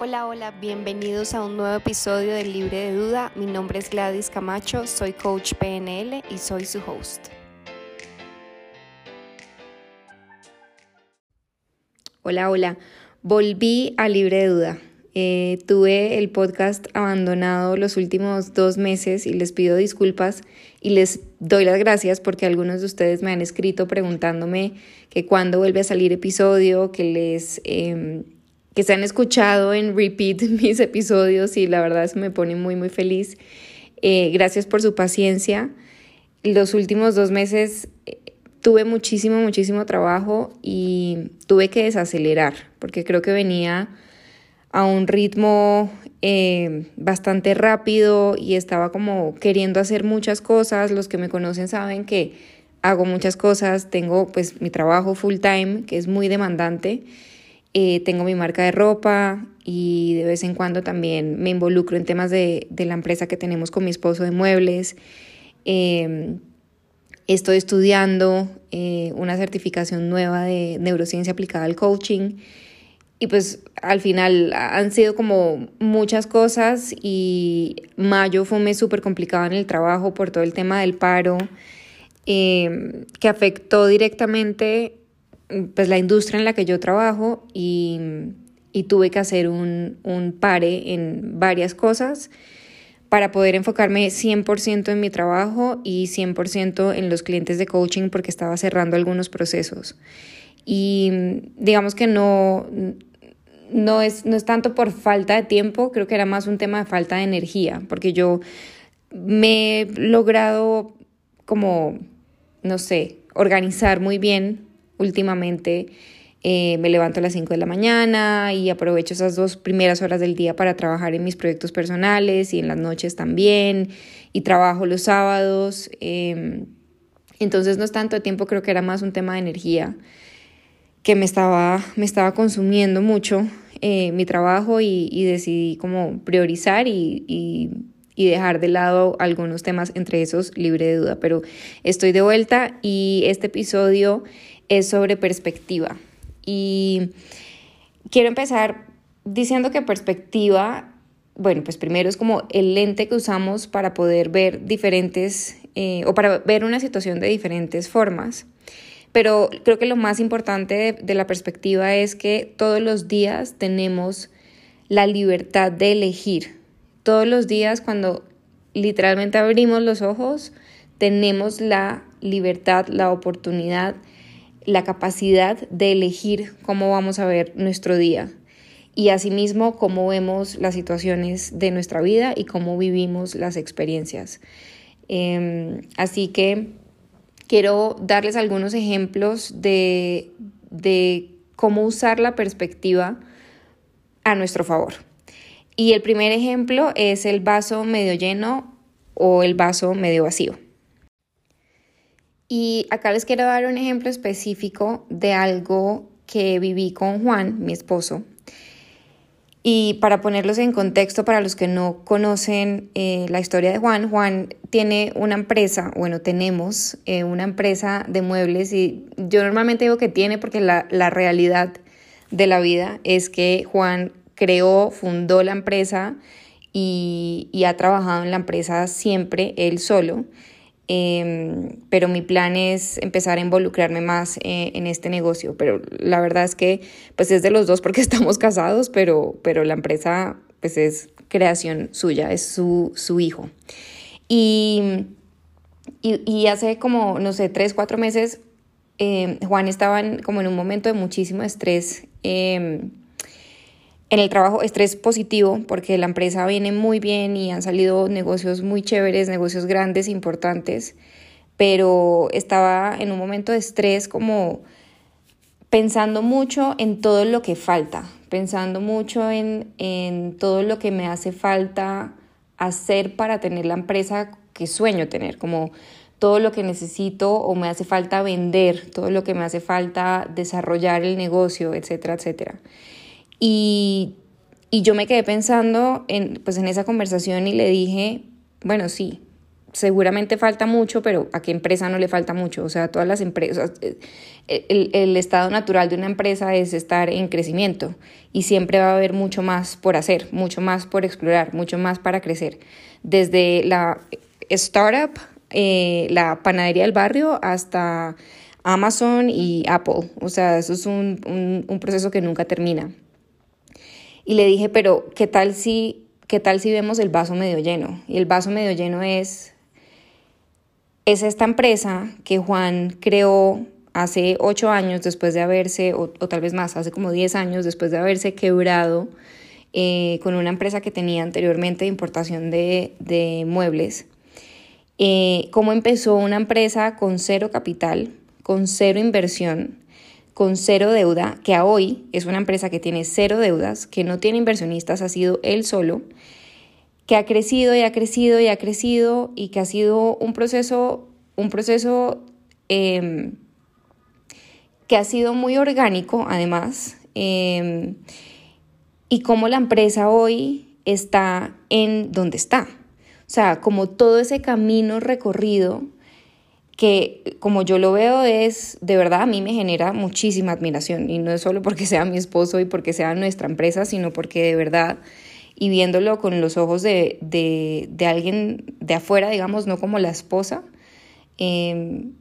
Hola, hola, bienvenidos a un nuevo episodio de Libre de Duda. Mi nombre es Gladys Camacho, soy coach PNL y soy su host. Hola, hola, volví a Libre de Duda. Eh, tuve el podcast abandonado los últimos dos meses y les pido disculpas y les doy las gracias porque algunos de ustedes me han escrito preguntándome que cuándo vuelve a salir episodio, que les... Em, que se han escuchado en repeat mis episodios y la verdad eso me pone muy muy feliz. Eh, gracias por su paciencia. Los últimos dos meses eh, tuve muchísimo, muchísimo trabajo y tuve que desacelerar porque creo que venía a un ritmo eh, bastante rápido y estaba como queriendo hacer muchas cosas. Los que me conocen saben que hago muchas cosas, tengo pues mi trabajo full time que es muy demandante eh, tengo mi marca de ropa y de vez en cuando también me involucro en temas de, la empresa que tenemos con mi esposo de muebles. Em, estoy estudiando eh, una certificación nueva de neurociencia aplicada al coaching. Y pues al final han sido como muchas cosas y mayo fue un mes súper complicado en el trabajo por todo el tema del paro, em, que afectó directamente pues la industria en la que yo trabajo y, tuve que hacer un, un, pare en varias cosas para poder enfocarme 100% en mi trabajo y 100% en los clientes de coaching porque estaba cerrando algunos procesos. Y digamos que no, no, es, no es tanto por falta de tiempo, creo que era más un tema de falta de energía, porque yo me he logrado como, no sé, organizar muy bien últimamente eh, me levanto a las 5 de la mañana y aprovecho esas dos primeras horas del día para trabajar en mis proyectos personales y en las noches también y trabajo los sábados. Em, entonces no es tanto tiempo, creo que era más un tema de energía que me estaba, me estaba consumiendo mucho eh, mi trabajo y, decidí como priorizar y, y, y dejar de lado algunos temas, entre esos libre de duda. Pero estoy de vuelta y este episodio es sobre perspectiva. Y quiero empezar diciendo que perspectiva, bueno, pues primero es como el lente que usamos para poder ver diferentes eh, o para ver una situación de diferentes formas. Pero creo que lo más importante de, de la perspectiva es que todos los días tenemos la libertad de elegir. Todos los días cuando literalmente abrimos los ojos, tenemos la libertad, la oportunidad la capacidad de elegir cómo vamos a ver nuestro día y asimismo cómo vemos las situaciones de nuestra vida y cómo vivimos las experiencias. Em, así que quiero darles algunos ejemplos de, de cómo usar la perspectiva a nuestro favor. Y el primer ejemplo es el vaso medio lleno o el vaso medio vacío. Y acá les quiero dar un ejemplo específico de algo que viví con Juan, mi esposo. Y para ponerlos en contexto, para los que no conocen eh, la historia de Juan, Juan tiene una empresa, bueno, tenemos eh, una empresa de muebles y yo normalmente digo que tiene porque la, la realidad de la vida es que Juan creó, fundó la empresa y, y ha trabajado en la empresa siempre él solo. Em, pero mi plan es empezar a involucrarme más eh, en este negocio. Pero la verdad es que pues es de los dos porque estamos casados, pero, pero la empresa pues es creación suya, es su, su hijo. Y, y, hace como, no sé, tres, cuatro meses, em, Juan estaba como en un momento de muchísimo estrés. En el trabajo estrés positivo porque la empresa viene muy bien y han salido negocios muy chéveres, negocios grandes, importantes, pero estaba en un momento de estrés como pensando mucho en todo lo que falta, pensando mucho en, en todo lo que me hace falta hacer para tener la empresa que sueño tener, como todo lo que necesito o me hace falta vender, todo lo que me hace falta desarrollar el negocio, etcétera, etcétera. Y, yo me quedé pensando en, pues en esa conversación y le dije, bueno, sí, seguramente falta mucho, pero ¿a qué empresa no le falta mucho? O sea, todas las empresas, eh, el, el, estado natural de una empresa es estar en crecimiento y siempre va a haber mucho más por hacer, mucho más por explorar, mucho más para crecer. Desde la startup, eh, la panadería del barrio, hasta Amazon y Apple. O sea, eso es un, un proceso que nunca termina. Y le dije, pero ¿qué tal si ¿qué tal si vemos el vaso medio lleno? Y el vaso medio lleno es, es esta empresa que Juan creó hace ocho años después de haberse, o, tal vez más, hace como diez años después de haberse quebrado eh, con una empresa que tenía anteriormente de importación de, de muebles. Eh, cómo empezó una empresa con cero capital, con cero inversión, con cero deuda, que a hoy es una empresa que tiene cero deudas, que no tiene inversionistas, ha sido él solo, que ha crecido y ha crecido y ha crecido y que ha sido un proceso, un proceso em, que ha sido muy orgánico además, em, y cómo la empresa hoy está en donde está. O sea, como todo ese camino recorrido que como yo lo veo es, de verdad, a mí me genera muchísima admiración. Y no es solo porque sea mi esposo y porque sea nuestra empresa, sino porque de verdad, y viéndolo con los ojos de, de, alguien de afuera, digamos, no como la esposa, em,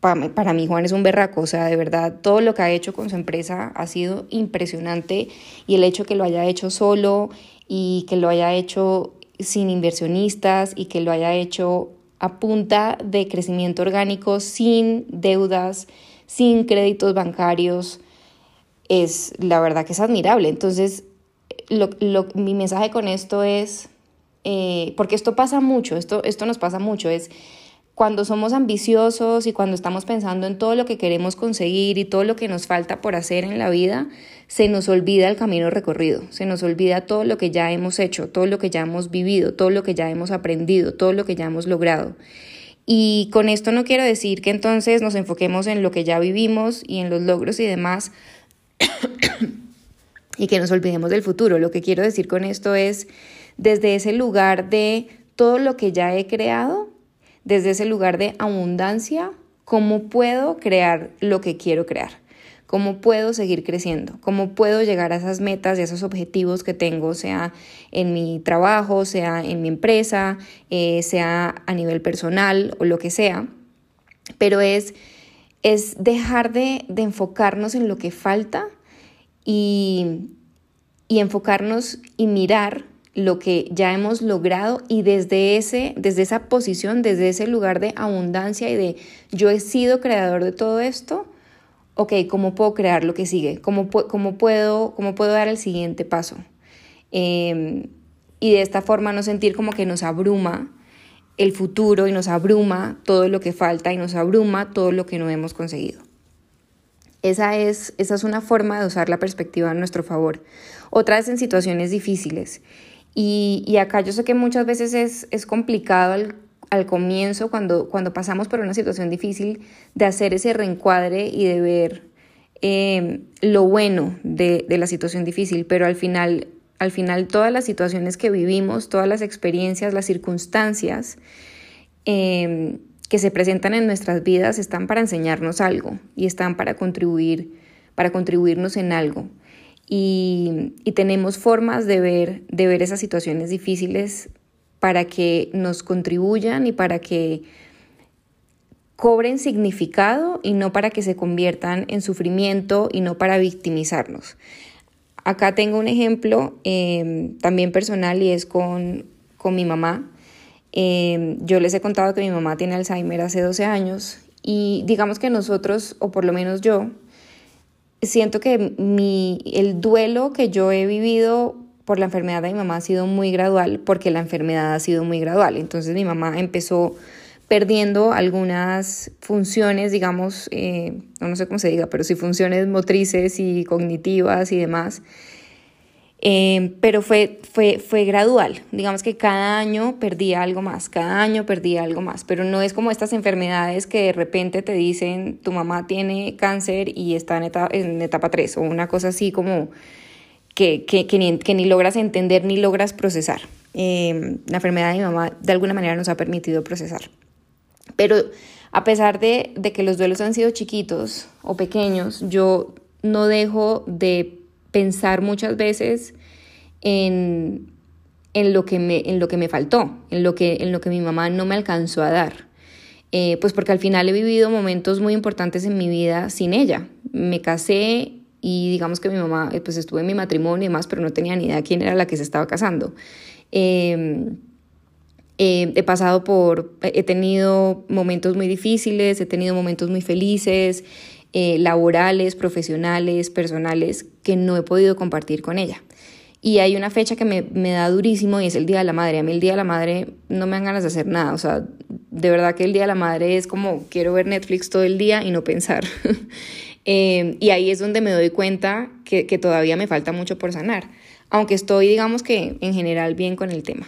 para, para mí Juan es un berraco, o sea, de verdad, todo lo que ha hecho con su empresa ha sido impresionante. Y el hecho que lo haya hecho solo y que lo haya hecho sin inversionistas y que lo haya hecho a punta de crecimiento orgánico, sin deudas, sin créditos bancarios, es la verdad que es admirable. Entonces, mi mensaje con esto es, eh, porque esto pasa mucho, esto, esto nos pasa mucho, es cuando somos ambiciosos y cuando estamos pensando en todo lo que queremos conseguir y todo lo que nos falta por hacer en la vida, se nos olvida el camino recorrido, se nos olvida todo lo que ya hemos hecho, todo lo que ya hemos vivido, todo lo que ya hemos aprendido, todo lo que ya hemos logrado. Y con esto no quiero decir que entonces nos enfoquemos en lo que ya vivimos y en los logros y demás y que nos olvidemos del futuro. Lo que quiero decir con esto es desde ese lugar de todo lo que ya he creado, desde ese lugar de abundancia, cómo puedo crear lo que quiero crear, cómo puedo seguir creciendo, cómo puedo llegar a esas metas y a esos objetivos que tengo, sea en mi trabajo, sea en mi empresa, eh, sea a nivel personal o lo que sea. Pero es, es dejar de, de enfocarnos en lo que falta y, y enfocarnos y mirar lo que ya hemos logrado y desde, ese, desde esa posición, desde ese lugar de abundancia y de yo he sido creador de todo esto, ok, ¿cómo puedo crear lo que sigue? ¿Cómo, cómo, puedo, cómo puedo dar el siguiente paso? Em, y de esta forma no sentir como que nos abruma el futuro y nos abruma todo lo que falta y nos abruma todo lo que no hemos conseguido. Esa es, esa es una forma de usar la perspectiva a nuestro favor. Otra es en situaciones difíciles. Y, acá yo sé que muchas veces es, es complicado al, al, comienzo, cuando, cuando pasamos por una situación difícil, de hacer ese reencuadre y de ver eh, lo bueno de, de, la situación difícil, pero al final, al final todas las situaciones que vivimos, todas las experiencias, las circunstancias eh, que se presentan en nuestras vidas están para enseñarnos algo y están para contribuir, para contribuirnos en algo y, tenemos formas de ver, de ver esas situaciones difíciles para que nos contribuyan y para que cobren significado y no para que se conviertan en sufrimiento y no para victimizarnos. Acá tengo un ejemplo em, también personal y es con, con mi mamá. Em, yo les he contado que mi mamá tiene Alzheimer hace 12 años y digamos que nosotros, o por lo menos yo, siento que mi, el duelo que yo he vivido por la enfermedad de mi mamá ha sido muy gradual porque la enfermedad ha sido muy gradual. Entonces mi mamá empezó perdiendo algunas funciones, digamos, eh, no sé cómo se diga, pero sí funciones motrices y cognitivas y demás. Em, pero fue, fue, fue gradual, digamos que cada año perdía algo más, cada año perdía algo más, pero no es como estas enfermedades que de repente te dicen tu mamá tiene cáncer y está en etapa, en etapa 3 o una cosa así como que, que, que, ni, que ni logras entender ni logras procesar. Em, la enfermedad de mi mamá de alguna manera nos ha permitido procesar. Pero a pesar de, de que los duelos han sido chiquitos o pequeños, yo no dejo de pensar muchas veces en, en, lo, que me, en lo que me faltó, en lo que, en lo que mi mamá no me alcanzó a dar. Eh, pues porque al final he vivido momentos muy importantes en mi vida sin ella. Me casé y digamos que mi mamá, eh, pues estuve en mi matrimonio y demás, pero no tenía ni idea quién era la que se estaba casando. Em, eh, he pasado por, he tenido momentos muy difíciles, he tenido momentos muy felices, laborales, profesionales, personales, que no he podido compartir con ella. Y hay una fecha que me, me, da durísimo y es el Día de la Madre. A mí el Día de la Madre no me dan ganas de hacer nada. O sea, de verdad que el Día de la Madre es como quiero ver Netflix todo el día y no pensar. eh, y ahí es donde me doy cuenta que, que todavía me falta mucho por sanar. Aunque estoy, digamos que en general, bien con el tema.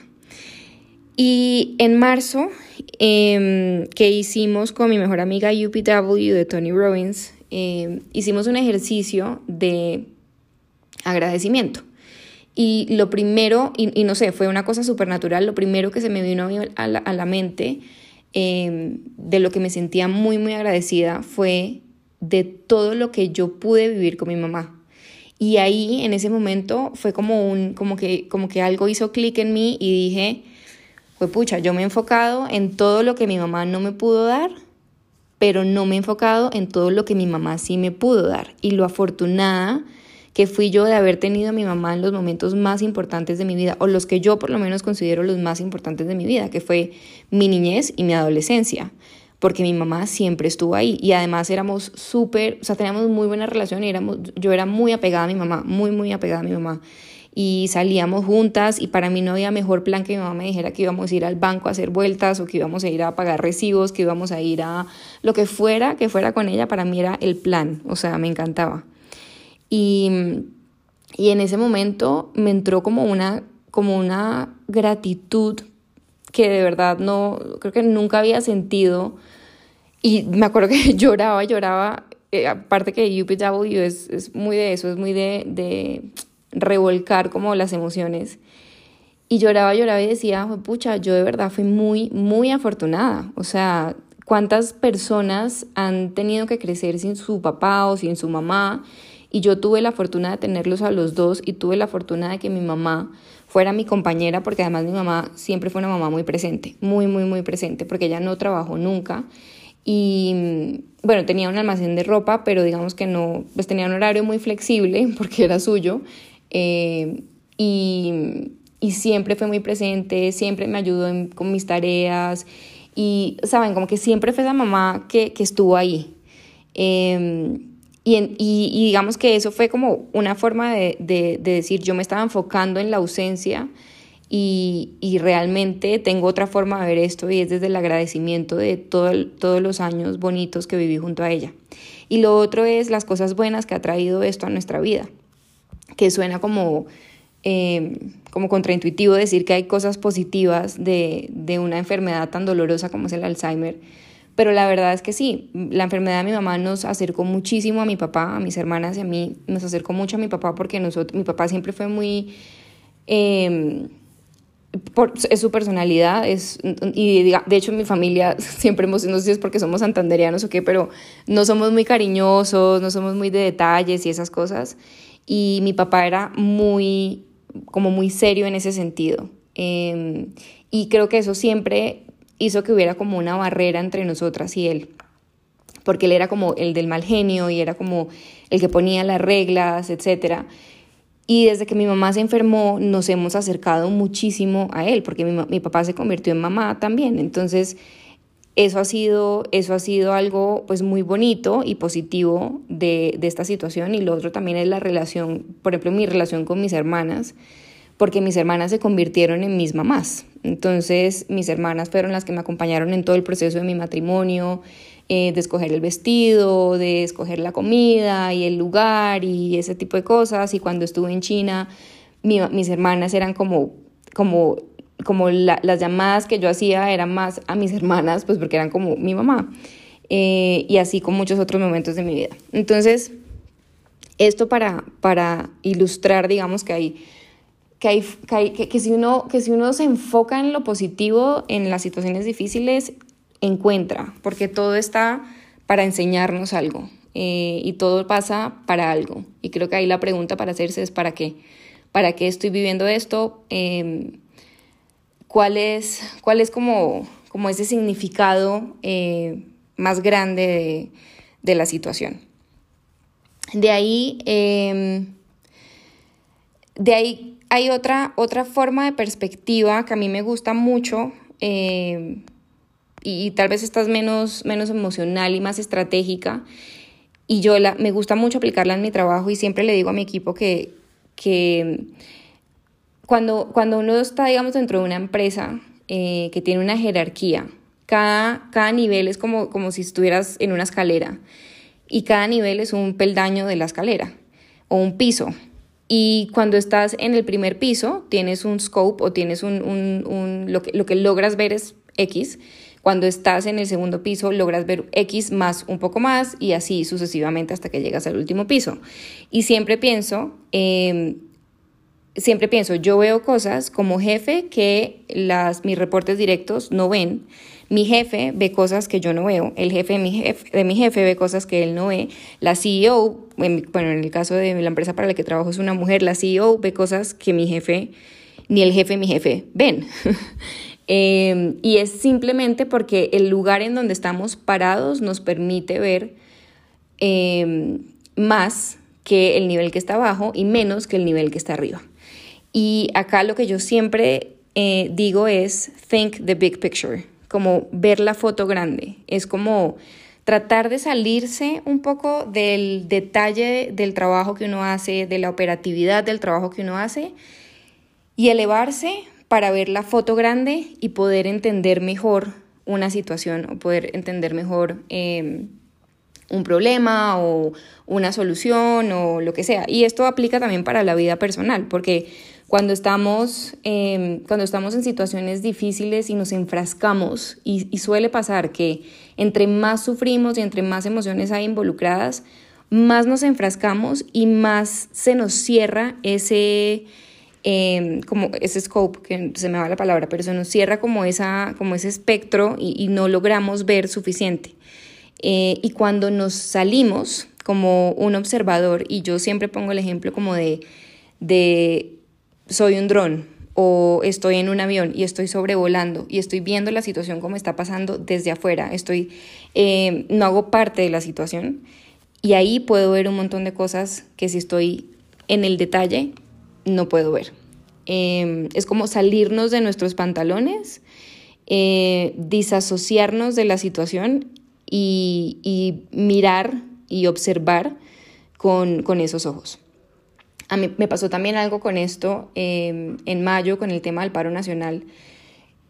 Y en marzo, eh, que hicimos con mi mejor amiga UPW de Tony Robbins, eh, hicimos un ejercicio de agradecimiento. Y lo primero, y, no sé, fue una cosa súper natural, lo primero que se me vino a la, a la mente em, de lo que me sentía muy, muy agradecida fue de todo lo que yo pude vivir con mi mamá. Y ahí, en ese momento, fue como, un, como, que, como que algo hizo clic en mí y dije, pucha, yo me he enfocado en todo lo que mi mamá no me pudo dar, pero no me he enfocado en todo lo que mi mamá sí me pudo dar. Y lo afortunada que fui yo de haber tenido a mi mamá en los momentos más importantes de mi vida, o los que yo por lo menos considero los más importantes de mi vida, que fue mi niñez y mi adolescencia, porque mi mamá siempre estuvo ahí y además éramos súper, o sea, teníamos muy buena relación y éramos, yo era muy apegada a mi mamá, muy, muy apegada a mi mamá. Y salíamos juntas y para mí no había mejor plan que mi mamá me dijera que íbamos a ir al banco a hacer vueltas o que íbamos a ir a pagar recibos, que íbamos a ir a lo que fuera, que fuera con ella, para mí era el plan, o sea, me encantaba. Y, y en ese momento me entró como una, como una gratitud que de verdad no, creo que nunca había sentido. Y me acuerdo que lloraba, lloraba. Eh, aparte que UPW es, es muy de eso, es muy de, de revolcar como las emociones. Y lloraba, lloraba y decía, pucha, yo de verdad fui muy, muy afortunada. O sea, ¿cuántas personas han tenido que crecer sin su papá o sin su mamá? Y yo tuve la fortuna de tenerlos a los dos y tuve la fortuna de que mi mamá fuera mi compañera, porque además mi mamá siempre fue una mamá muy presente, muy, muy, muy presente, porque ella no trabajó nunca. Y bueno, tenía un almacén de ropa, pero digamos que no, pues tenía un horario muy flexible porque era suyo. Eh, y, y, siempre fue muy presente, siempre me ayudó con mis tareas. Y, ¿saben? Como que siempre fue esa mamá que, que estuvo ahí. Eh, y, y, digamos que eso fue como una forma de, de, decir, yo me estaba enfocando en la ausencia y, y, realmente tengo otra forma de ver esto y es desde el agradecimiento de todo todos los años bonitos que viví junto a ella. Y lo otro es las cosas buenas que ha traído esto a nuestra vida, que suena como, eh, como contraintuitivo decir que hay cosas positivas de, de una enfermedad tan dolorosa como es el Alzheimer pero la verdad es que sí, la enfermedad de mi mamá nos acercó muchísimo a mi papá, a mis hermanas y a mí, nos acercó mucho a mi papá porque nosotros, mi papá siempre fue muy... Eh, por, es su personalidad, es, y de hecho mi familia siempre hemos, no sé si es porque somos santanderianos o qué, pero no somos muy cariñosos, no somos muy de detalles y esas cosas. Y mi papá era muy, como muy serio en ese sentido. Eh, y creo que eso siempre hizo que hubiera como una barrera entre nosotras y él, porque él era como el del mal genio y era como el que ponía las reglas, etc. Y desde que mi mamá se enfermó nos hemos acercado muchísimo a él, porque mi, mi papá se convirtió en mamá también, entonces eso ha sido, eso ha sido algo pues muy bonito y positivo de, de, esta situación y lo otro también es la relación, por ejemplo mi relación con mis hermanas, porque mis hermanas se convirtieron en mis mamás. Entonces mis hermanas fueron las que me acompañaron en todo el proceso de mi matrimonio, eh, de escoger el vestido, de escoger la comida y el lugar y ese tipo de cosas. Y cuando estuve en China, mis hermanas eran como, como, como las llamadas que yo hacía eran más a mis hermanas, pues porque eran como mi mamá. Eh, y así con muchos otros momentos de mi vida. Entonces, esto para, para ilustrar, digamos que hay que, hay, que, si uno, que si uno se enfoca en lo positivo, en las situaciones difíciles, encuentra, porque todo está para enseñarnos algo eh, y todo pasa para algo. Y creo que ahí la pregunta para hacerse es ¿para qué? ¿Para qué estoy viviendo esto? Em, ¿Cuál es, cuál es como, como ese significado eh, más grande de, la situación? De ahí, em, de ahí hay otra, otra forma de perspectiva que a mí me gusta mucho em, y, tal vez estás menos, menos emocional y más estratégica. Y yo la, me gusta mucho aplicarla en mi trabajo y siempre le digo a mi equipo que, que cuando, cuando uno está, digamos, dentro de una empresa eh, que tiene una jerarquía, cada, cada nivel es como, como si estuvieras en una escalera y cada nivel es un peldaño de la escalera o un piso. Y cuando estás en el primer piso, tienes un scope o tienes un, un, un lo, que, lo que logras ver es X cuando estás en el segundo piso logras ver X más un poco más y así sucesivamente hasta que llegas al último piso. Y siempre pienso, em, siempre pienso, yo veo cosas como jefe que las, mis reportes directos no ven. Mi jefe ve cosas que yo no veo, el jefe de mi jefe, ve cosas que él no ve, la CEO, bueno, en el caso de la empresa para la que trabajo es una mujer, la CEO ve cosas que mi jefe, ni el jefe de mi jefe ven. Em, y es simplemente porque el lugar en donde estamos parados nos permite ver em, más que el nivel que está abajo y menos que el nivel que está arriba. Y acá lo que yo siempre eh, digo es think the big picture, como ver la foto grande. Es como tratar de salirse un poco del detalle del trabajo que uno hace, de la operatividad del trabajo que uno hace y elevarse para ver la foto grande y poder entender mejor una situación o poder entender mejor em, un problema o una solución o lo que sea. Y esto aplica también para la vida personal, porque cuando estamos, em, cuando estamos en situaciones difíciles y nos enfrascamos, y, y suele pasar que entre más sufrimos y entre más emociones hay involucradas, más nos enfrascamos y más se nos cierra ese Em, como ese scope, que se me va la palabra, pero se nos cierra como, esa, como ese espectro y, no logramos ver suficiente. Eh, y cuando nos salimos como un observador, y yo siempre pongo el ejemplo como de, de soy un dron o estoy en un avión y estoy sobrevolando y estoy viendo la situación como está pasando desde afuera, estoy, eh, no hago parte de la situación y ahí puedo ver un montón de cosas que si estoy en el detalle no puedo ver. Em, es como salirnos de nuestros pantalones, eh, disasociarnos de la situación y, mirar y observar con, esos ojos. A mí me pasó también algo con esto em, en mayo con el tema del paro nacional,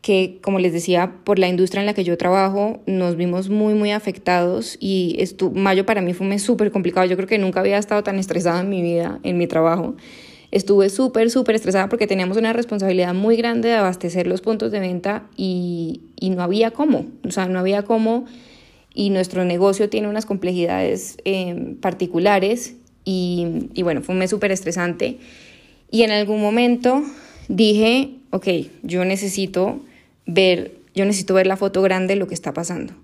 que como les decía, por la industria en la que yo trabajo, nos vimos muy, muy afectados y mayo para mí fue súper complicado. Yo creo que nunca había estado tan estresada en mi vida, en mi trabajo. Estuve súper, súper estresada porque teníamos una responsabilidad muy grande de abastecer los puntos de venta y, no había cómo, o sea, no había cómo y nuestro negocio tiene unas complejidades em, particulares y, bueno, fue un mes súper estresante y en algún momento dije, ok, yo necesito ver, yo necesito ver la foto grande de lo que está pasando.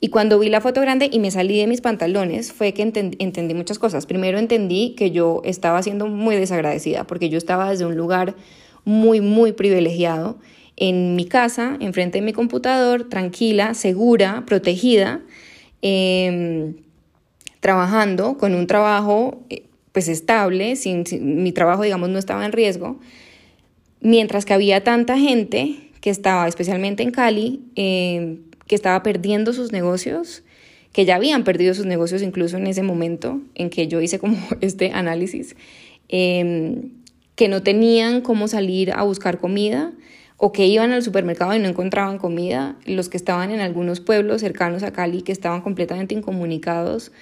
Y cuando vi la foto grande y me salí de mis pantalones fue que entendí muchas cosas. Primero entendí que yo estaba siendo muy desagradecida porque yo estaba desde un lugar muy, muy privilegiado en mi casa, enfrente de mi computador, tranquila, segura, protegida, em, trabajando con un trabajo eh, pues estable, sin, mi trabajo digamos no estaba en riesgo, mientras que había tanta gente que estaba especialmente en Cali, eh, que estaba perdiendo sus negocios, que ya habían perdido sus negocios incluso en ese momento en que yo hice como este análisis, em, que no tenían cómo salir a buscar comida o que iban al supermercado y no encontraban comida, los que estaban en algunos pueblos cercanos a Cali que estaban completamente incomunicados,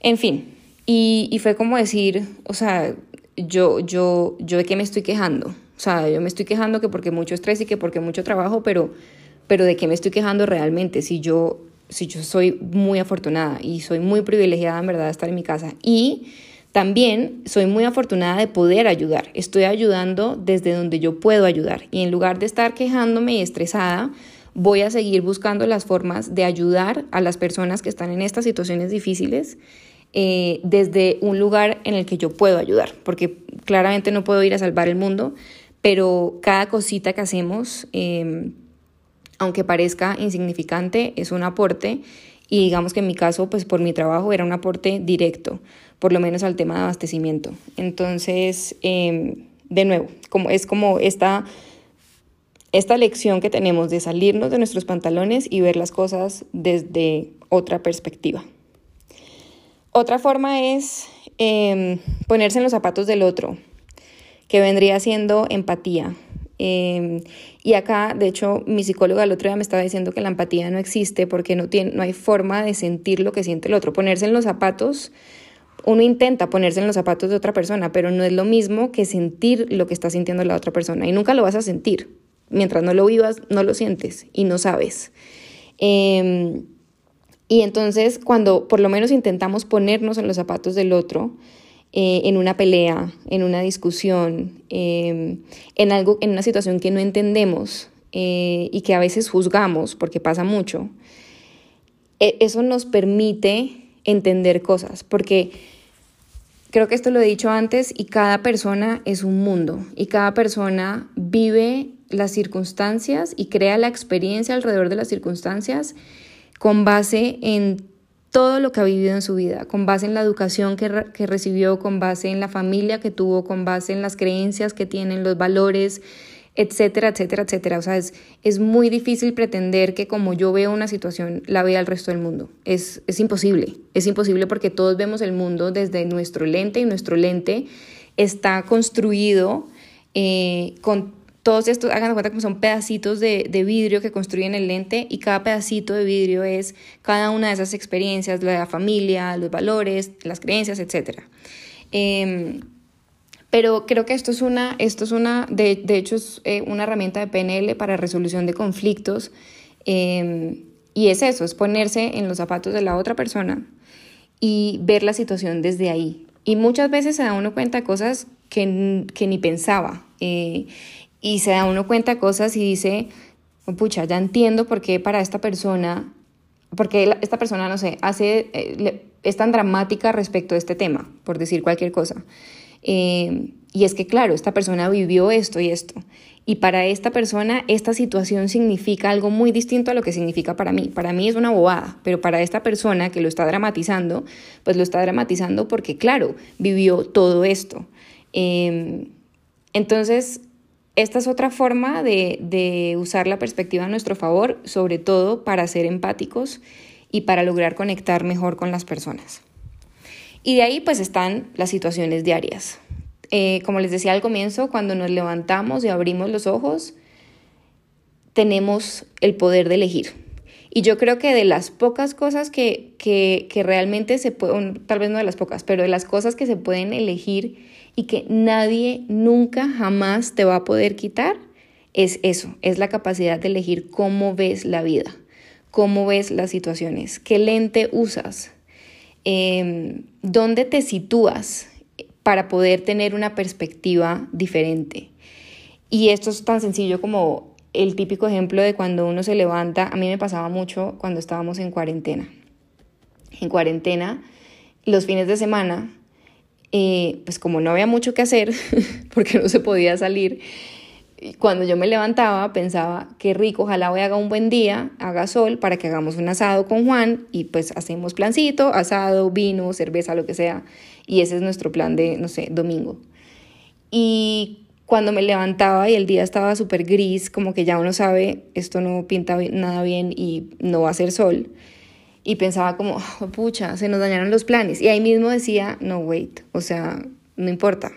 en fin, y, y fue como decir, o sea, yo, yo, yo de qué me estoy quejando, o sea, yo me estoy quejando que porque mucho estrés y que porque mucho trabajo, pero pero ¿de qué me estoy quejando realmente si yo, si yo soy muy afortunada y soy muy privilegiada en verdad de estar en mi casa? Y también soy muy afortunada de poder ayudar. Estoy ayudando desde donde yo puedo ayudar. Y en lugar de estar quejándome y estresada, voy a seguir buscando las formas de ayudar a las personas que están en estas situaciones difíciles eh, desde un lugar en el que yo puedo ayudar. Porque claramente no puedo ir a salvar el mundo, pero cada cosita que hacemos, em, aunque parezca insignificante, es un aporte y digamos que en mi caso, pues por mi trabajo era un aporte directo, por lo menos al tema de abastecimiento. Entonces, em, de nuevo, como es como esta, esta lección que tenemos de salirnos de nuestros pantalones y ver las cosas desde otra perspectiva. Otra forma es em, ponerse en los zapatos del otro, que vendría siendo empatía. Em, y acá, de hecho, mi psicóloga el otro día me estaba diciendo que la empatía no existe porque no, tiene, no hay forma de sentir lo que siente el otro. Ponerse en los zapatos, uno intenta ponerse en los zapatos de otra persona, pero no es lo mismo que sentir lo que está sintiendo la otra persona. Y nunca lo vas a sentir. Mientras no lo vivas, no lo sientes y no sabes. Em, y entonces, cuando por lo menos intentamos ponernos en los zapatos del otro, eh, en una pelea, en una discusión, em, en, algo, en una situación que no entendemos eh, y que a veces juzgamos, porque pasa mucho, e, eso nos permite entender cosas, porque creo que esto lo he dicho antes y cada persona es un mundo y cada persona vive las circunstancias y crea la experiencia alrededor de las circunstancias con base en todo lo que ha vivido en su vida, con base en la educación que, recibió, con base en la familia que tuvo, con base en las creencias que tienen, los valores, etcétera, etcétera, etcétera. O sea, es, es muy difícil pretender que como yo veo una situación, la vea el resto del mundo. Es, es imposible, es imposible porque todos vemos el mundo desde nuestro lente y nuestro lente está construido eh, con todos estos, hagan de cuenta que son pedacitos de, vidrio que construyen el lente y cada pedacito de vidrio es cada una de esas experiencias, la familia, los valores, las creencias, etc. Em, pero creo que esto es una, esto es una de, hecho es eh, una herramienta de PNL para resolución de conflictos em, y es eso, es ponerse en los zapatos de la otra persona y ver la situación desde ahí. Y muchas veces se da uno cuenta de cosas que, que ni pensaba. Eh, y se da uno cuenta cosas y dice, oh, pucha, ya entiendo por qué para esta persona, porque esta persona, no sé, hace, eh, es tan dramática respecto a este tema, por decir cualquier cosa. Eh, y es que, claro, esta persona vivió esto y esto. Y para esta persona esta situación significa algo muy distinto a lo que significa para mí. Para mí es una bobada, pero para esta persona que lo está dramatizando, pues lo está dramatizando porque, claro, vivió todo esto. Eh, entonces, esta es otra forma de, usar la perspectiva a nuestro favor, sobre todo para ser empáticos y para lograr conectar mejor con las personas. Y de ahí pues están las situaciones diarias. Eh, como les decía al comienzo, cuando nos levantamos y abrimos los ojos, tenemos el poder de elegir. Y yo creo que de las pocas cosas que, que, que realmente se pueden, tal vez no de las pocas, pero de las cosas que se pueden elegir y que nadie nunca jamás te va a poder quitar, es eso, es la capacidad de elegir cómo ves la vida, cómo ves las situaciones, qué lente usas, em, dónde te sitúas para poder tener una perspectiva diferente. Y esto es tan sencillo como el típico ejemplo de cuando uno se levanta, a mí me pasaba mucho cuando estábamos en cuarentena. En cuarentena, los fines de semana, eh, pues como no había mucho que hacer, porque no se podía salir, cuando yo me levantaba pensaba, qué rico, ojalá hoy haga un buen día, haga sol, para que hagamos un asado con Juan y pues hacemos plancito, asado, vino, cerveza, lo que sea. Y ese es nuestro plan de, no sé, domingo. Y cuando me levantaba y el día estaba súper gris, como que ya uno sabe, esto no pinta nada bien y no va a ser sol y pensaba como, oh, pucha, se nos dañaron los planes. Y ahí mismo decía, no, wait, o sea, no importa.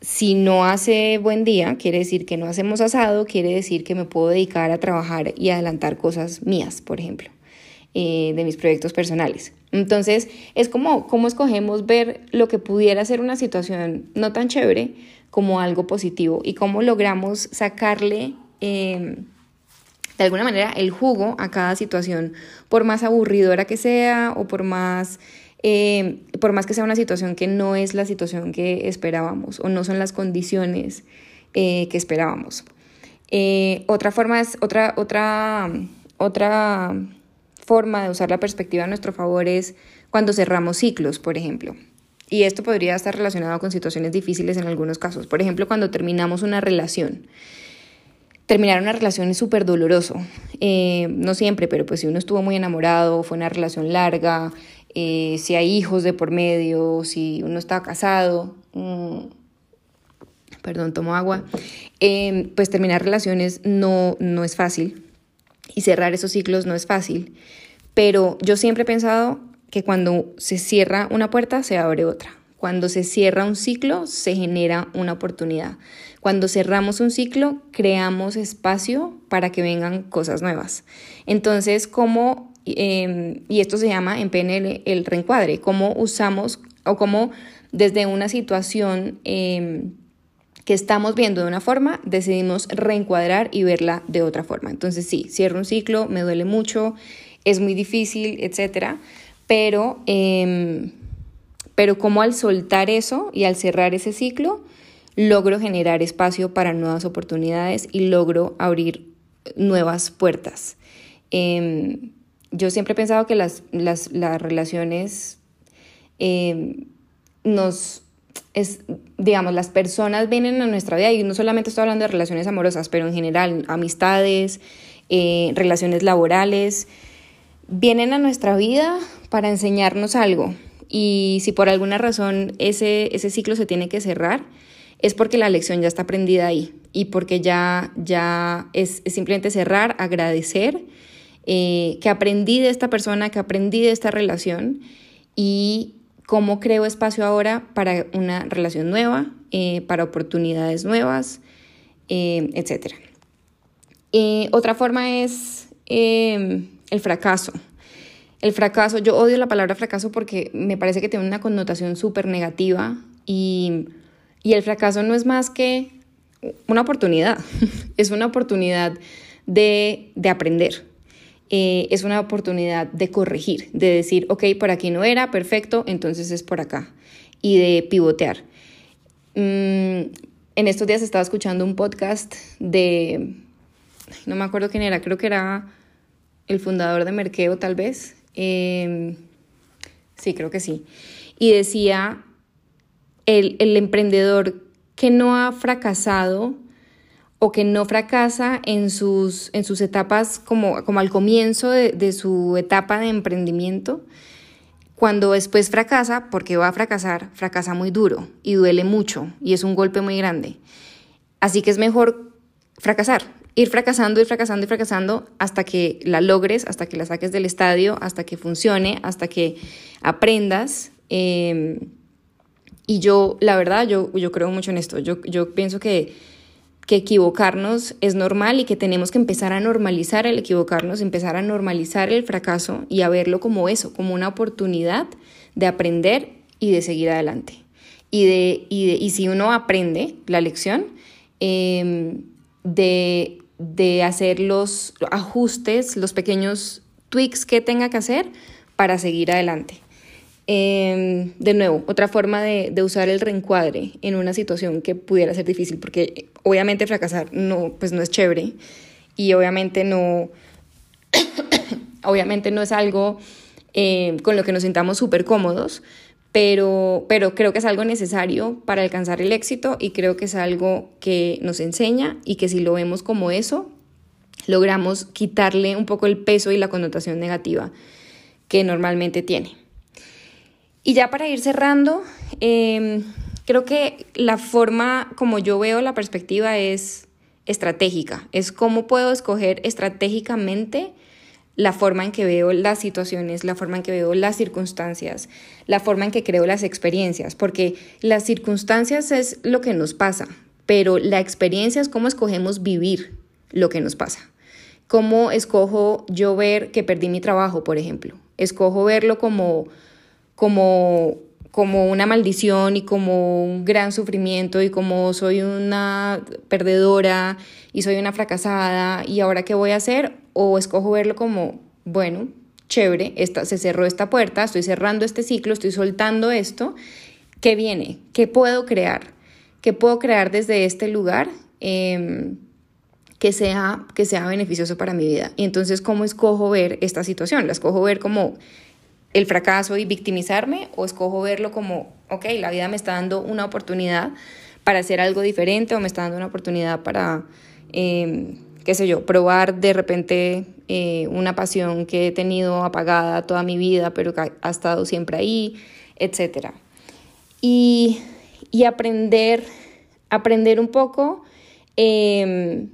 Si no hace buen día, quiere decir que no hacemos asado, quiere decir que me puedo dedicar a trabajar y adelantar cosas mías, por ejemplo, eh, de mis proyectos personales. Entonces, es como cómo escogemos ver lo que pudiera ser una situación no tan chévere como algo positivo y cómo logramos sacarle... Eh, de alguna manera el jugo a cada situación, por más aburridora que sea o por más eh, por más que sea una situación que no es la situación que esperábamos o no son las condiciones eh, que esperábamos. Eh, otra forma es, otra, otra, otra forma de usar la perspectiva a nuestro favor es cuando cerramos ciclos, por ejemplo. Y esto podría estar relacionado con situaciones difíciles en algunos casos. Por ejemplo, cuando terminamos una relación. Terminar una relación es súper doloroso. Eh, no siempre, pero pues si uno estuvo muy enamorado, fue una relación larga, eh, si hay hijos de por medio, si uno está casado, mm, perdón, tomo agua, eh, pues terminar relaciones no, no es fácil y cerrar esos ciclos no es fácil. Pero yo siempre he pensado que cuando se cierra una puerta, se abre otra. Cuando se cierra un ciclo, se genera una oportunidad. Cuando cerramos un ciclo, creamos espacio para que vengan cosas nuevas. Entonces, ¿cómo, em, y esto se llama en PNL el reencuadre, cómo usamos o cómo desde una situación em, que estamos viendo de una forma, decidimos reencuadrar y verla de otra forma. Entonces, sí, cierro un ciclo, me duele mucho, es muy difícil, etcétera pero, em, pero como al soltar eso y al cerrar ese ciclo, logro generar espacio para nuevas oportunidades y logro abrir nuevas puertas. Em, yo siempre he pensado que las, las, las relaciones em, nos, es, digamos, las personas vienen a nuestra vida y no solamente estoy hablando de relaciones amorosas, pero en general amistades, eh, relaciones laborales, vienen a nuestra vida para enseñarnos algo. Y si por alguna razón ese, ese ciclo se tiene que cerrar, es porque la lección ya está aprendida ahí y porque ya, ya es, simplemente cerrar, agradecer eh, que aprendí de esta persona, que aprendí de esta relación y cómo creo espacio ahora para una relación nueva, eh, para oportunidades nuevas, eh, etc. otra forma es el fracaso. El fracaso, yo odio la palabra fracaso porque me parece que tiene una connotación súper negativa y, el fracaso no es más que una oportunidad, es una oportunidad de, aprender, eh, es una oportunidad de corregir, de decir, ok, por aquí no era, perfecto, entonces es por acá, y de pivotear. Mm, en estos días estaba escuchando un podcast de, no me acuerdo quién era, creo que era el fundador de Merkeo tal vez. Em, sí, creo que sí. Y decía, el, emprendedor que no ha fracasado o que no fracasa en sus, en sus etapas como, como al comienzo de, de su etapa de emprendimiento, cuando después fracasa, porque va a fracasar, fracasa muy duro y duele mucho y es un golpe muy grande. Así que es mejor fracasar ir fracasando, ir fracasando y fracasando hasta que la logres, hasta que la saques del estadio, hasta que funcione, hasta que aprendas. Em, y yo, la verdad, yo, yo creo mucho en esto. Yo, yo pienso que, que equivocarnos es normal y que tenemos que empezar a normalizar el equivocarnos, empezar a normalizar el fracaso y a verlo como eso, como una oportunidad de aprender y de seguir adelante. Y, de, y, de, y si uno aprende la lección, eh, de de hacer los ajustes, los pequeños tweaks que tenga que hacer para seguir adelante. Em, de nuevo, otra forma de, usar el reencuadre en una situación que pudiera ser difícil, porque obviamente fracasar no, pues no es chévere y obviamente no, obviamente no es algo eh, con lo que nos sintamos súper cómodos, pero, pero creo que es algo necesario para alcanzar el éxito y creo que es algo que nos enseña y que si lo vemos como eso, logramos quitarle un poco el peso y la connotación negativa que normalmente tiene. Y ya para ir cerrando, em, creo que la forma como yo veo la perspectiva es estratégica, es cómo puedo escoger estratégicamente la forma en que veo las situaciones, la forma en que veo las circunstancias, la forma en que creo las experiencias, porque las circunstancias es lo que nos pasa, pero la experiencia es cómo escogemos vivir lo que nos pasa. ¿Cómo escojo yo ver que perdí mi trabajo, por ejemplo? Escojo verlo como, como como una maldición y como un gran sufrimiento y como soy una perdedora y soy una fracasada y ahora qué voy a hacer o escojo verlo como, bueno, chévere, esta, se cerró esta puerta, estoy cerrando este ciclo, estoy soltando esto, ¿qué viene? ¿Qué puedo crear? ¿Qué puedo crear desde este lugar? Em, que sea, que sea beneficioso para mi vida. Y entonces, ¿cómo escojo ver esta situación? ¿La escojo ver como el fracaso y victimizarme o escojo verlo como, ok, la vida me está dando una oportunidad para hacer algo diferente o me está dando una oportunidad para, em, qué sé yo, probar de repente eh, una pasión que he tenido apagada toda mi vida, pero que ha estado siempre ahí, etc. Y, y aprender, aprender un poco em,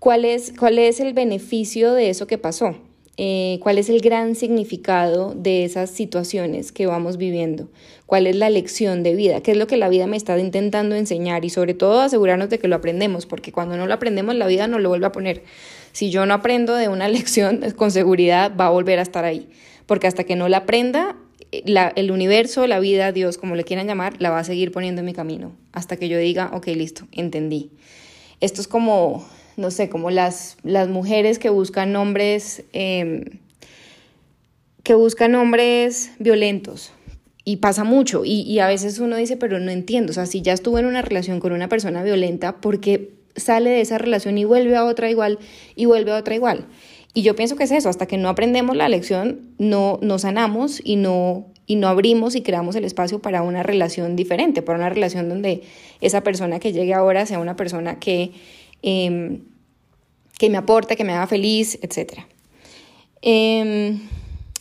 cuál, es, cuál es el beneficio de eso que pasó. Eh, cuál es el gran significado de esas situaciones que vamos viviendo, cuál es la lección de vida, qué es lo que la vida me está intentando enseñar y sobre todo asegurarnos de que lo aprendemos, porque cuando no lo aprendemos la vida nos lo vuelve a poner. Si yo no aprendo de una lección, con seguridad va a volver a estar ahí, porque hasta que no la aprenda, eh, el universo, la vida, Dios, como le quieran llamar, la va a seguir poniendo en mi camino, hasta que yo diga, ok, listo, entendí. Esto es como no sé, como las, las mujeres que buscan hombres, em, que buscan hombres violentos. Y pasa mucho. Y, y, a veces uno dice, pero no entiendo. O sea, si ya estuvo en una relación con una persona violenta, ¿por qué sale de esa relación y vuelve a otra igual y vuelve a otra igual? Y yo pienso que es eso, hasta que no aprendemos la lección, no, no sanamos y no, y no abrimos y creamos el espacio para una relación diferente, para una relación donde esa persona que llegue ahora sea una persona que Em, que me aporte, que me haga feliz, etc. Em,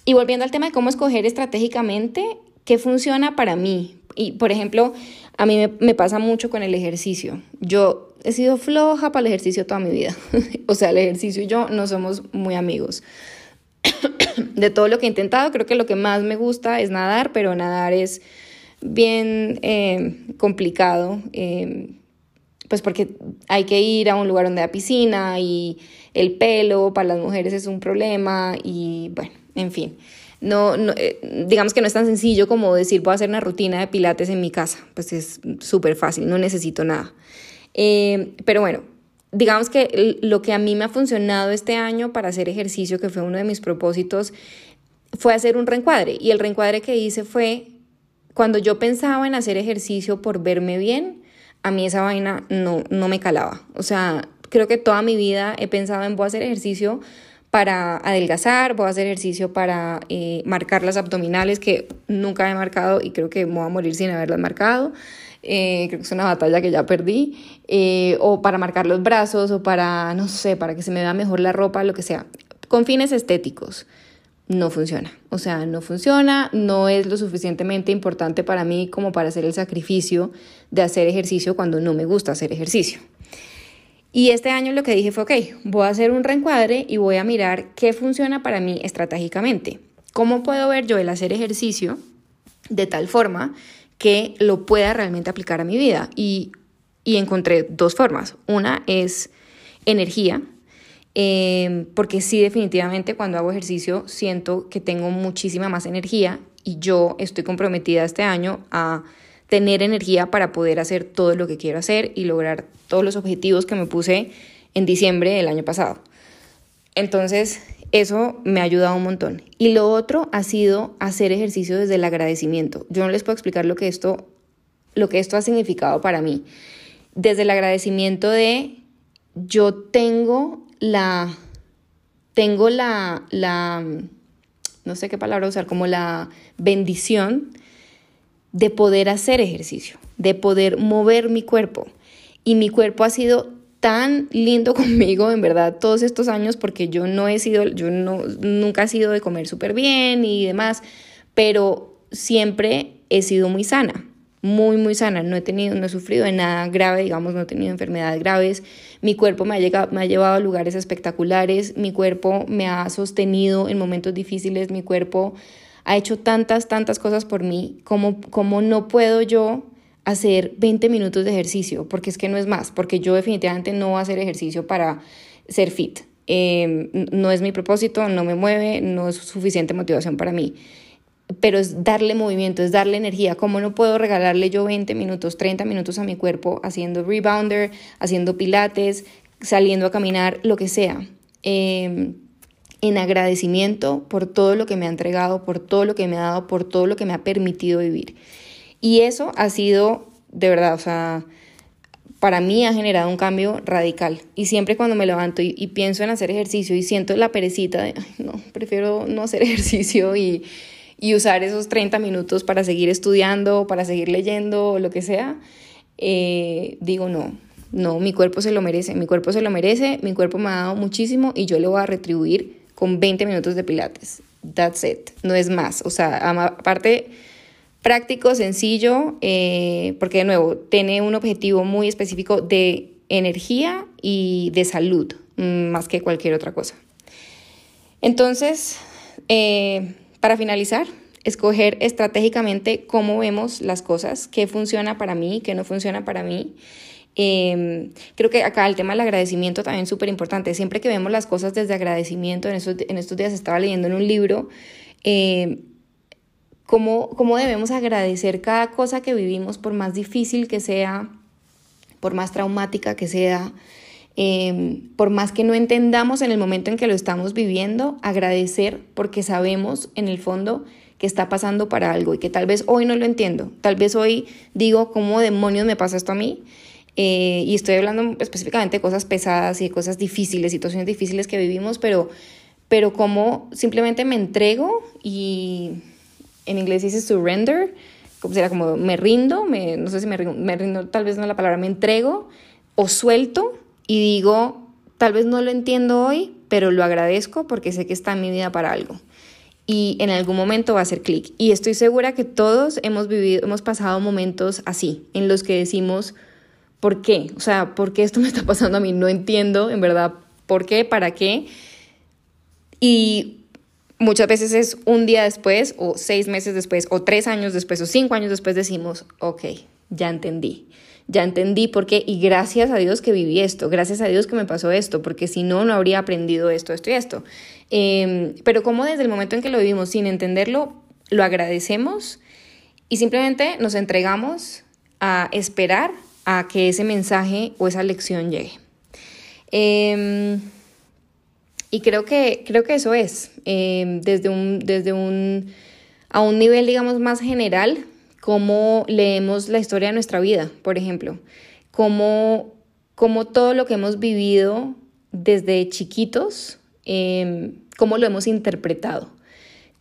y volviendo al tema de cómo escoger estratégicamente, ¿qué funciona para mí? Y, por ejemplo, a mí me, me pasa mucho con el ejercicio. Yo he sido floja para el ejercicio toda mi vida. o sea, el ejercicio y yo no somos muy amigos. de todo lo que he intentado, creo que lo que más me gusta es nadar, pero nadar es bien eh, complicado. Eh, pues porque hay que ir a un lugar donde hay piscina y el pelo para las mujeres es un problema y bueno, en fin. No, eh, digamos que no es tan sencillo como decir voy a hacer una rutina de pilates en mi casa, pues es súper fácil, no necesito nada. Eh, pero bueno, digamos que lo que a mí me ha funcionado este año para hacer ejercicio, que fue uno de mis propósitos, fue hacer un reencuadre. Y el reencuadre que hice fue cuando yo pensaba en hacer ejercicio por verme bien, a mí esa vaina no, no me calaba. O sea, creo que toda mi vida he pensado en voy a hacer ejercicio para adelgazar, voy a hacer ejercicio para eh, marcar las abdominales que nunca he marcado y creo que me voy a morir sin haberlas marcado. Eh, creo que es una batalla que ya perdí, eh, o para marcar los brazos, o para, no sé, para que se me vea mejor la ropa, lo que sea, con fines estéticos no funciona. O sea, no funciona, no es lo suficientemente importante para mí como para hacer el sacrificio de hacer ejercicio cuando no me gusta hacer ejercicio. Y este año lo que dije fue, ok, voy a hacer un reencuadre y voy a mirar qué funciona para mí estratégicamente. ¿Cómo puedo ver yo el hacer ejercicio de tal forma que lo pueda realmente aplicar a mi vida? Y, y encontré dos formas. Una es energía, Em, porque sí definitivamente cuando hago ejercicio siento que tengo muchísima más energía y yo estoy comprometida este año a tener energía para poder hacer todo lo que quiero hacer y lograr todos los objetivos que me puse en diciembre del año pasado. Entonces, eso me ha ayudado un montón. Y lo otro ha sido hacer ejercicio desde el agradecimiento. Yo no les puedo explicar lo que esto, lo que esto ha significado para mí. Desde el agradecimiento de yo tengo la, tengo la, la, no sé qué palabra usar, como la bendición de poder hacer ejercicio, de poder mover mi cuerpo. Y mi cuerpo ha sido tan lindo conmigo, en verdad, todos estos años, porque yo no he sido, yo no, nunca he sido de comer súper bien y demás, pero siempre he sido muy sana muy, muy sana. No he tenido, no he sufrido de nada grave, digamos, no he tenido enfermedades graves. Mi cuerpo me ha, llegado, me ha llevado a lugares espectaculares. Mi cuerpo me ha sostenido en momentos difíciles. Mi cuerpo ha hecho tantas, tantas cosas por mí. Como, como no puedo yo hacer 20 minutos de ejercicio? Porque es que no es más. Porque yo definitivamente no voy a hacer ejercicio para ser fit. Eh, no es mi propósito, no me mueve, no es suficiente motivación para mí pero es darle movimiento, es darle energía. ¿Cómo no puedo regalarle yo 20 minutos, 30 minutos a mi cuerpo haciendo rebounder, haciendo pilates, saliendo a caminar, lo que sea? Em, en agradecimiento por todo lo que me ha entregado, por todo lo que me ha dado, por todo lo que me ha permitido vivir. Y eso ha sido, de verdad, o sea, para mí ha generado un cambio radical. Y siempre cuando me levanto y, pienso en hacer ejercicio y siento la perecita de, no, prefiero no hacer ejercicio y, y, usar esos 30 minutos para seguir estudiando, para seguir leyendo, lo que sea, eh, digo, no, no, mi cuerpo se lo merece, mi cuerpo se lo merece, mi cuerpo me ha dado muchísimo y yo le voy a retribuir con 20 minutos de pilates. That's it, no es más. O sea, aparte práctico, sencillo, eh, porque de nuevo tiene un objetivo muy específico de energía y de salud, mm, más que cualquier otra cosa. Entonces, eh, para finalizar, escoger estratégicamente cómo vemos las cosas, qué funciona para mí, qué no funciona para mí. Em, creo que acá el tema del agradecimiento también es súper importante. Siempre que vemos las cosas desde agradecimiento, en estos, en estos días estaba leyendo en un libro eh, cómo, cómo debemos agradecer cada cosa que vivimos, por más difícil que sea, por más traumática que sea, em, por más que no entendamos en el momento en que lo estamos viviendo, agradecer porque sabemos en el fondo que está pasando para algo y que tal vez hoy no lo entiendo, tal vez hoy digo, ¿cómo demonios me pasa esto a mí? Eh, y estoy hablando específicamente de cosas pesadas y de cosas difíciles, situaciones difíciles que vivimos, pero, pero como simplemente me entrego y en inglés dice surrender, como será como me rindo, me, no sé si me rindo, me rindo, tal vez no la palabra, me entrego o suelto y digo, tal vez no lo entiendo hoy, pero lo agradezco porque sé que está en mi vida para algo. Y en algún momento va a hacer clic. Y estoy segura que todos hemos vivido, hemos pasado momentos así, en los que decimos, ¿por qué? O sea, ¿por qué esto me está pasando a mí? No entiendo, en verdad, ¿por qué? ¿Para qué? Y muchas veces es un día después, o seis meses después, o tres años después, o cinco años después decimos, ok, ya entendí. Ya entendí por qué y gracias a Dios que viví esto, gracias a Dios que me pasó esto, porque si no, no habría aprendido esto, esto y esto. Em, pero como desde el momento en que lo vivimos sin entenderlo, lo agradecemos y simplemente nos entregamos a esperar a que ese mensaje o esa lección llegue. Em, y creo que, creo que eso es, em, desde, un, desde un, a un nivel, digamos, más general, cómo leemos la historia de nuestra vida, por ejemplo, cómo, cómo todo lo que hemos vivido desde chiquitos, em, cómo lo hemos interpretado,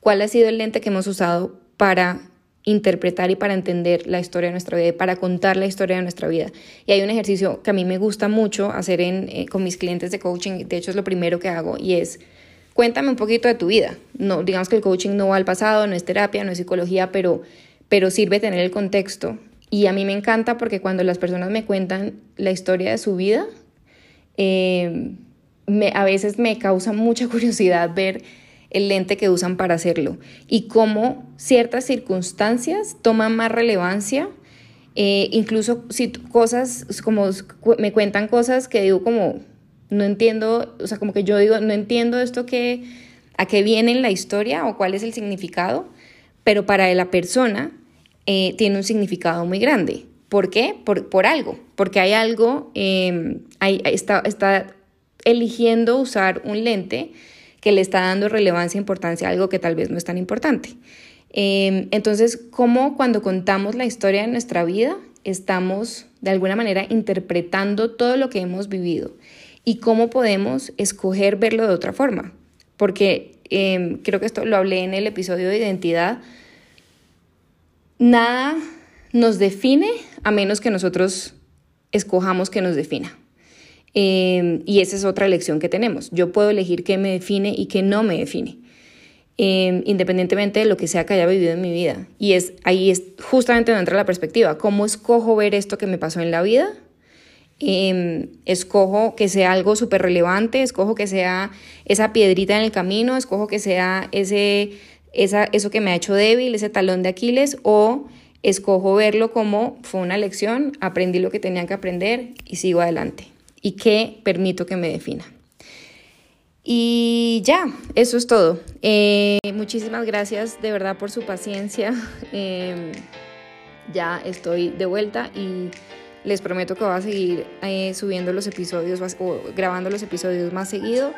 cuál ha sido el lente que hemos usado para interpretar y para entender la historia de nuestra vida y para contar la historia de nuestra vida. Y hay un ejercicio que a mí me gusta mucho hacer en, eh, con mis clientes de coaching, de hecho es lo primero que hago, y es, cuéntame un poquito de tu vida. No, digamos que el coaching no va al pasado, no es terapia, no es psicología, pero, pero sirve tener el contexto. Y a mí me encanta porque cuando las personas me cuentan la historia de su vida, eh, me, a veces me causa mucha curiosidad ver el lente que usan para hacerlo y cómo ciertas circunstancias toman más relevancia, eh, incluso si cosas como me cuentan cosas que digo como no entiendo, o sea, como que yo digo no entiendo esto que a qué viene en la historia o cuál es el significado, pero para la persona eh, tiene un significado muy grande. ¿Por qué? Por, por algo, porque hay algo, eh, está, está eligiendo usar un lente que le está dando relevancia e importancia a algo que tal vez no es tan importante. Em, entonces, ¿cómo cuando contamos la historia de nuestra vida estamos de alguna manera interpretando todo lo que hemos vivido? ¿Y cómo podemos escoger verlo de otra forma? Porque em, creo que esto lo hablé en el episodio de identidad. Nada nos define a menos que nosotros escojamos que nos defina. Em, y esa es otra lección que tenemos. Yo puedo elegir qué me define y qué no me define, em, independientemente de lo que sea que haya vivido en mi vida. Y es ahí es justamente donde entra la perspectiva. ¿Cómo escojo ver esto que me pasó en la vida? Em, escojo que sea algo súper relevante, escojo que sea esa piedrita en el camino, escojo que sea ese, esa, eso que me ha hecho débil, ese talón de Aquiles, o escojo verlo como fue una lección, aprendí lo que tenía que aprender y sigo adelante y qué permito que me defina. Y ya, eso es todo. Eh, muchísimas gracias de verdad por su paciencia. Em, ya estoy de vuelta y les prometo que voy a seguir eh, subiendo los episodios o grabando los episodios más seguido.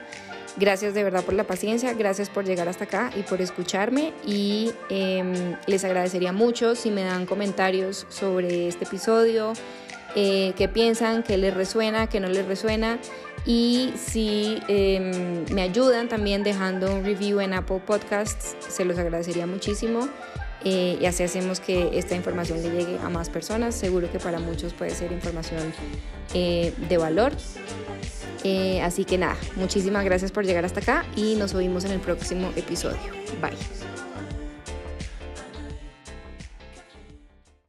Gracias de verdad por la paciencia, gracias por llegar hasta acá y por escucharme y em, les agradecería mucho si me dan comentarios sobre este episodio, eh, qué piensan, qué les resuena, qué no les resuena y si em, me ayudan también dejando un review en Apple Podcasts, se los agradecería muchísimo. Eh, y así hacemos que esta información le llegue a más personas. Seguro que para muchos puede ser información eh, de valor. Eh, así que nada, muchísimas gracias por llegar hasta acá y nos oímos en el próximo episodio. Bye.